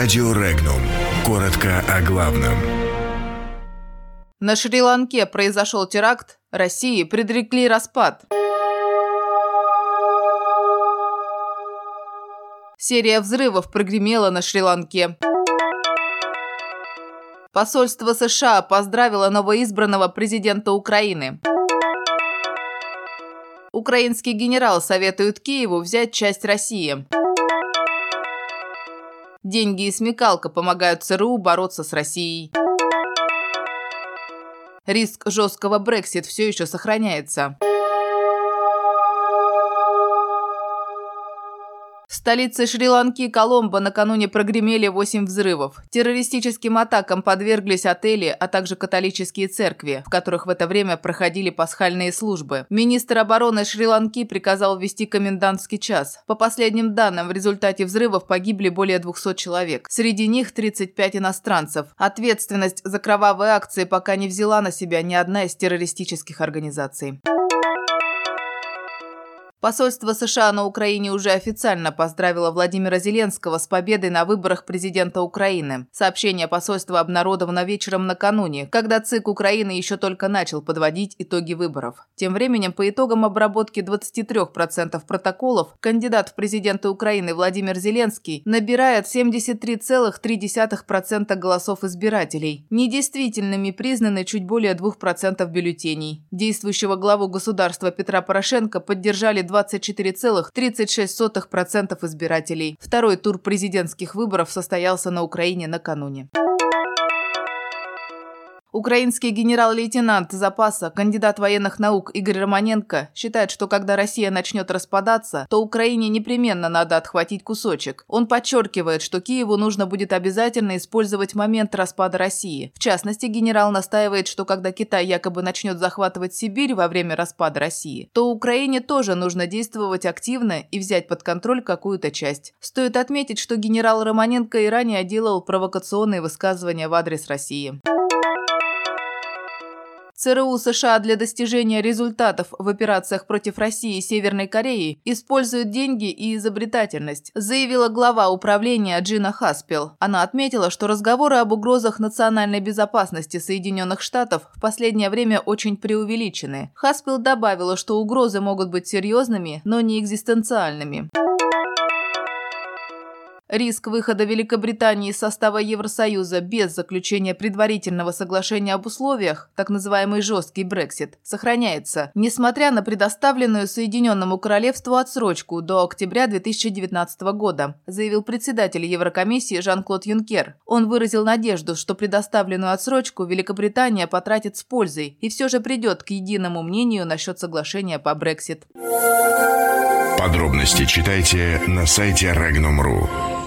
Радио Регнум. Коротко о главном. На Шри-Ланке произошел теракт, России предрекли распад. Серия взрывов прогремела на Шри-Ланке. Посольство США поздравило новоизбранного президента Украины. Украинский генерал советует Киеву взять часть России. Деньги и смекалка помогают ЦРУ бороться с Россией. Риск жесткого Брексит все еще сохраняется. В столице Шри-Ланки Коломбо накануне прогремели 8 взрывов. Террористическим атакам подверглись отели, а также католические церкви, в которых в это время проходили пасхальные службы. Министр обороны Шри-Ланки приказал ввести комендантский час. По последним данным, в результате взрывов погибли более 200 человек. Среди них 35 иностранцев. Ответственность за кровавые акции пока не взяла на себя ни одна из террористических организаций. Посольство США на Украине уже официально поздравило Владимира Зеленского с победой на выборах президента Украины. Сообщение посольства обнародовано вечером накануне, когда ЦИК Украины еще только начал подводить итоги выборов. Тем временем, по итогам обработки 23% протоколов, кандидат в президенты Украины Владимир Зеленский набирает 73,3% голосов избирателей. Недействительными признаны чуть более 2% бюллетеней. Действующего главу государства Петра Порошенко поддержали 24,36% избирателей. Второй тур президентских выборов состоялся на Украине накануне. Украинский генерал-лейтенант запаса, кандидат военных наук Игорь Романенко считает, что когда Россия начнет распадаться, то Украине непременно надо отхватить кусочек. Он подчеркивает, что Киеву нужно будет обязательно использовать момент распада России. В частности, генерал настаивает, что когда Китай якобы начнет захватывать Сибирь во время распада России, то Украине тоже нужно действовать активно и взять под контроль какую-то часть. Стоит отметить, что генерал Романенко и ранее делал провокационные высказывания в адрес России. ЦРУ США для достижения результатов в операциях против России и Северной Кореи используют деньги и изобретательность, заявила глава управления Джина Хаспел. Она отметила, что разговоры об угрозах национальной безопасности Соединенных Штатов в последнее время очень преувеличены. Хаспел добавила, что угрозы могут быть серьезными, но не экзистенциальными. Риск выхода Великобритании из состава Евросоюза без заключения предварительного соглашения об условиях, так называемый жесткий Брексит, сохраняется, несмотря на предоставленную Соединенному Королевству отсрочку до октября 2019 года, заявил председатель Еврокомиссии Жан-Клод Юнкер. Он выразил надежду, что предоставленную отсрочку Великобритания потратит с пользой и все же придет к единому мнению насчет соглашения по Брексит. Подробности читайте на сайте Regnum.ru.